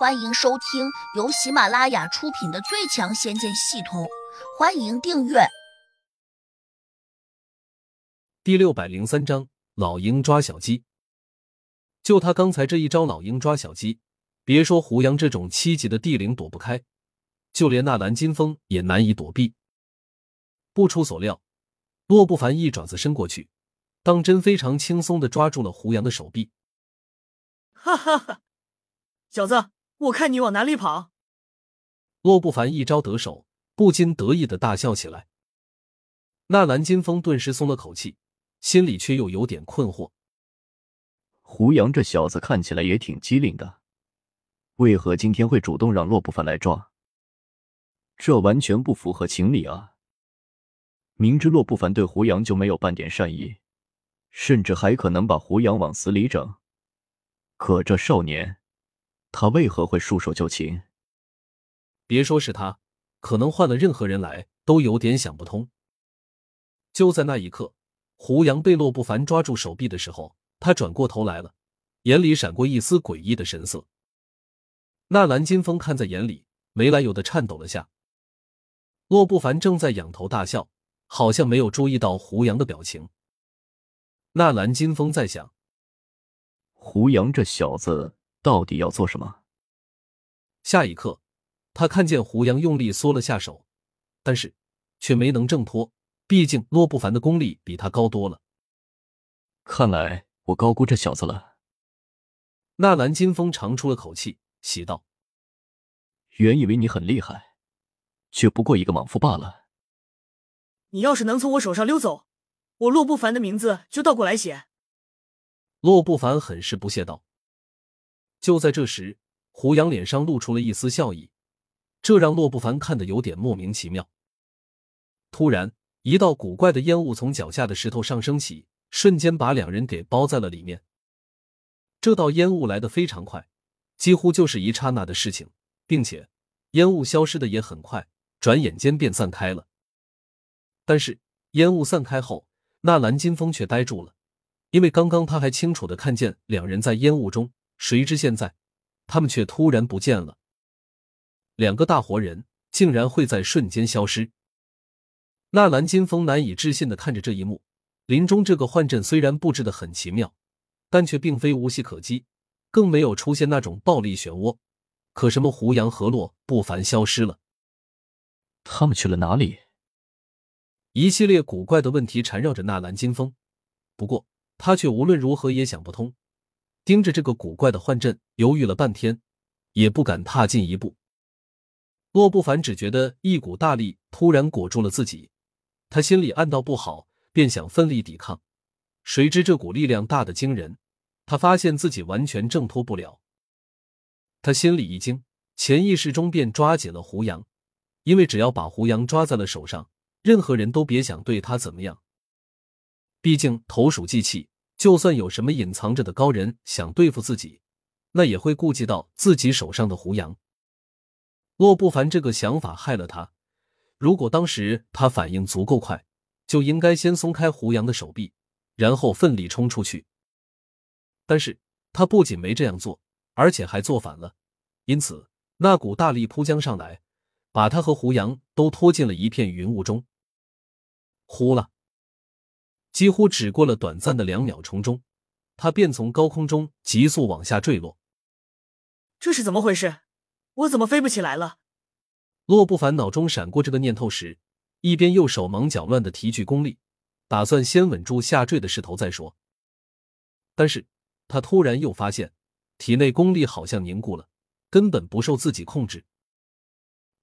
欢迎收听由喜马拉雅出品的《最强仙剑系统》，欢迎订阅。第六百零三章，老鹰抓小鸡。就他刚才这一招，老鹰抓小鸡，别说胡杨这种七级的地灵躲不开，就连那蓝金风也难以躲避。不出所料，洛不凡一爪子伸过去，当真非常轻松的抓住了胡杨的手臂。哈哈哈，小子！我看你往哪里跑！洛不凡一招得手，不禁得意的大笑起来。纳兰金风顿时松了口气，心里却又有点困惑。胡杨这小子看起来也挺机灵的，为何今天会主动让洛不凡来抓？这完全不符合情理啊！明知洛不凡对胡杨就没有半点善意，甚至还可能把胡杨往死里整，可这少年……他为何会束手就擒？别说是他，可能换了任何人来，都有点想不通。就在那一刻，胡杨被洛不凡抓住手臂的时候，他转过头来了，眼里闪过一丝诡异的神色。纳兰金风看在眼里，没来由的颤抖了下。洛不凡正在仰头大笑，好像没有注意到胡杨的表情。纳兰金风在想：胡杨这小子。到底要做什么？下一刻，他看见胡杨用力缩了下手，但是却没能挣脱。毕竟洛不凡的功力比他高多了。看来我高估这小子了。纳兰金风长出了口气，喜道：“原以为你很厉害，却不过一个莽夫罢了。你要是能从我手上溜走，我洛不凡的名字就倒过来写。”洛不凡很是不屑道。就在这时，胡杨脸上露出了一丝笑意，这让洛不凡看得有点莫名其妙。突然，一道古怪的烟雾从脚下的石头上升起，瞬间把两人给包在了里面。这道烟雾来得非常快，几乎就是一刹那的事情，并且烟雾消失的也很快，转眼间便散开了。但是烟雾散开后，那蓝金风却呆住了，因为刚刚他还清楚的看见两人在烟雾中。谁知现在，他们却突然不见了。两个大活人竟然会在瞬间消失。纳兰金风难以置信的看着这一幕。林中这个幻阵虽然布置的很奇妙，但却并非无懈可击，更没有出现那种暴力漩涡。可什么胡杨河洛不凡消失了？他们去了哪里？一系列古怪的问题缠绕着纳兰金风，不过他却无论如何也想不通。盯着这个古怪的幻阵，犹豫了半天，也不敢踏进一步。洛不凡只觉得一股大力突然裹住了自己，他心里暗道不好，便想奋力抵抗。谁知这股力量大的惊人，他发现自己完全挣脱不了。他心里一惊，潜意识中便抓紧了胡杨，因为只要把胡杨抓在了手上，任何人都别想对他怎么样。毕竟投鼠忌器。就算有什么隐藏着的高人想对付自己，那也会顾及到自己手上的胡杨。洛不凡这个想法害了他。如果当时他反应足够快，就应该先松开胡杨的手臂，然后奋力冲出去。但是他不仅没这样做，而且还做反了。因此，那股大力扑将上来，把他和胡杨都拖进了一片云雾中。呼了。几乎只过了短暂的两秒钟中，他便从高空中急速往下坠落。这是怎么回事？我怎么飞不起来了？洛不凡脑中闪过这个念头时，一边又手忙脚乱的提取功力，打算先稳住下坠的势头再说。但是他突然又发现，体内功力好像凝固了，根本不受自己控制。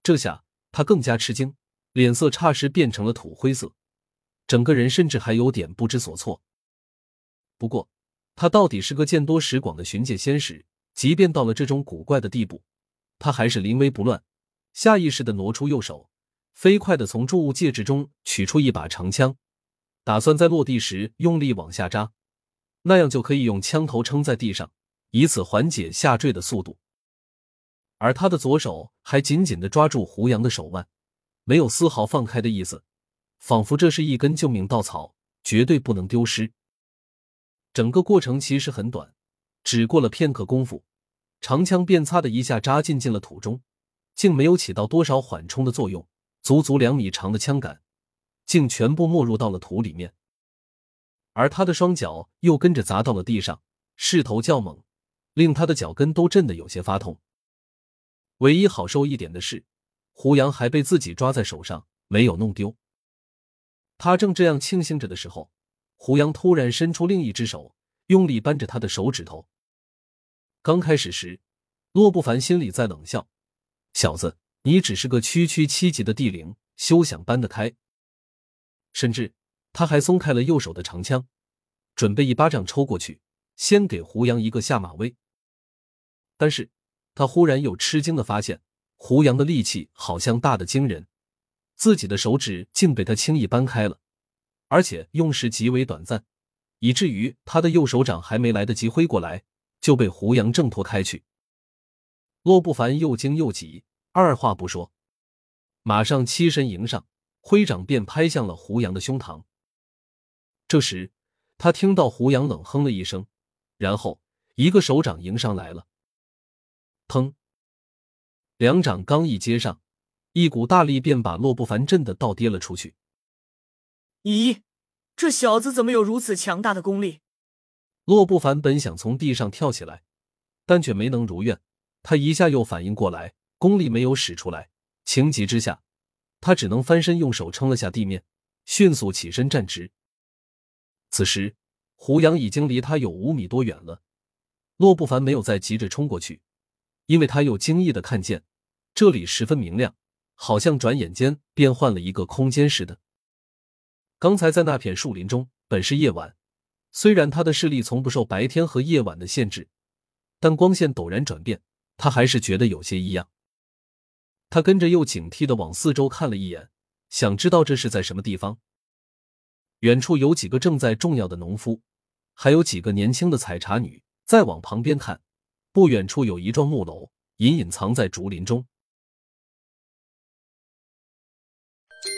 这下他更加吃惊，脸色霎时变成了土灰色。整个人甚至还有点不知所措。不过，他到底是个见多识广的寻界仙使，即便到了这种古怪的地步，他还是临危不乱，下意识的挪出右手，飞快的从注物戒指中取出一把长枪，打算在落地时用力往下扎，那样就可以用枪头撑在地上，以此缓解下坠的速度。而他的左手还紧紧的抓住胡杨的手腕，没有丝毫放开的意思。仿佛这是一根救命稻草，绝对不能丢失。整个过程其实很短，只过了片刻功夫，长枪便擦的一下扎进进了土中，竟没有起到多少缓冲的作用。足足两米长的枪杆，竟全部没入到了土里面。而他的双脚又跟着砸到了地上，势头较猛，令他的脚跟都震得有些发痛。唯一好受一点的是，胡杨还被自己抓在手上，没有弄丢。他正这样庆幸着的时候，胡杨突然伸出另一只手，用力扳着他的手指头。刚开始时，洛不凡心里在冷笑：“小子，你只是个区区七级的地灵，休想扳得开。”甚至他还松开了右手的长枪，准备一巴掌抽过去，先给胡杨一个下马威。但是。他忽然又吃惊的发现，胡杨的力气好像大的惊人，自己的手指竟被他轻易扳开了，而且用时极为短暂，以至于他的右手掌还没来得及挥过来，就被胡杨挣脱开去。洛不凡又惊又急，二话不说，马上欺身迎上，挥掌便拍向了胡杨的胸膛。这时，他听到胡杨冷哼了一声，然后一个手掌迎上来了。砰！两掌刚一接上，一股大力便把洛不凡震得倒跌了出去。咦，这小子怎么有如此强大的功力？洛不凡本想从地上跳起来，但却没能如愿。他一下又反应过来，功力没有使出来，情急之下，他只能翻身用手撑了下地面，迅速起身站直。此时，胡杨已经离他有五米多远了。洛不凡没有再急着冲过去。因为他又惊异的看见，这里十分明亮，好像转眼间变换了一个空间似的。刚才在那片树林中，本是夜晚，虽然他的视力从不受白天和夜晚的限制，但光线陡然转变，他还是觉得有些异样。他跟着又警惕的往四周看了一眼，想知道这是在什么地方。远处有几个正在种药的农夫，还有几个年轻的采茶女再往旁边看。不远处有一幢木楼，隐隐藏在竹林中。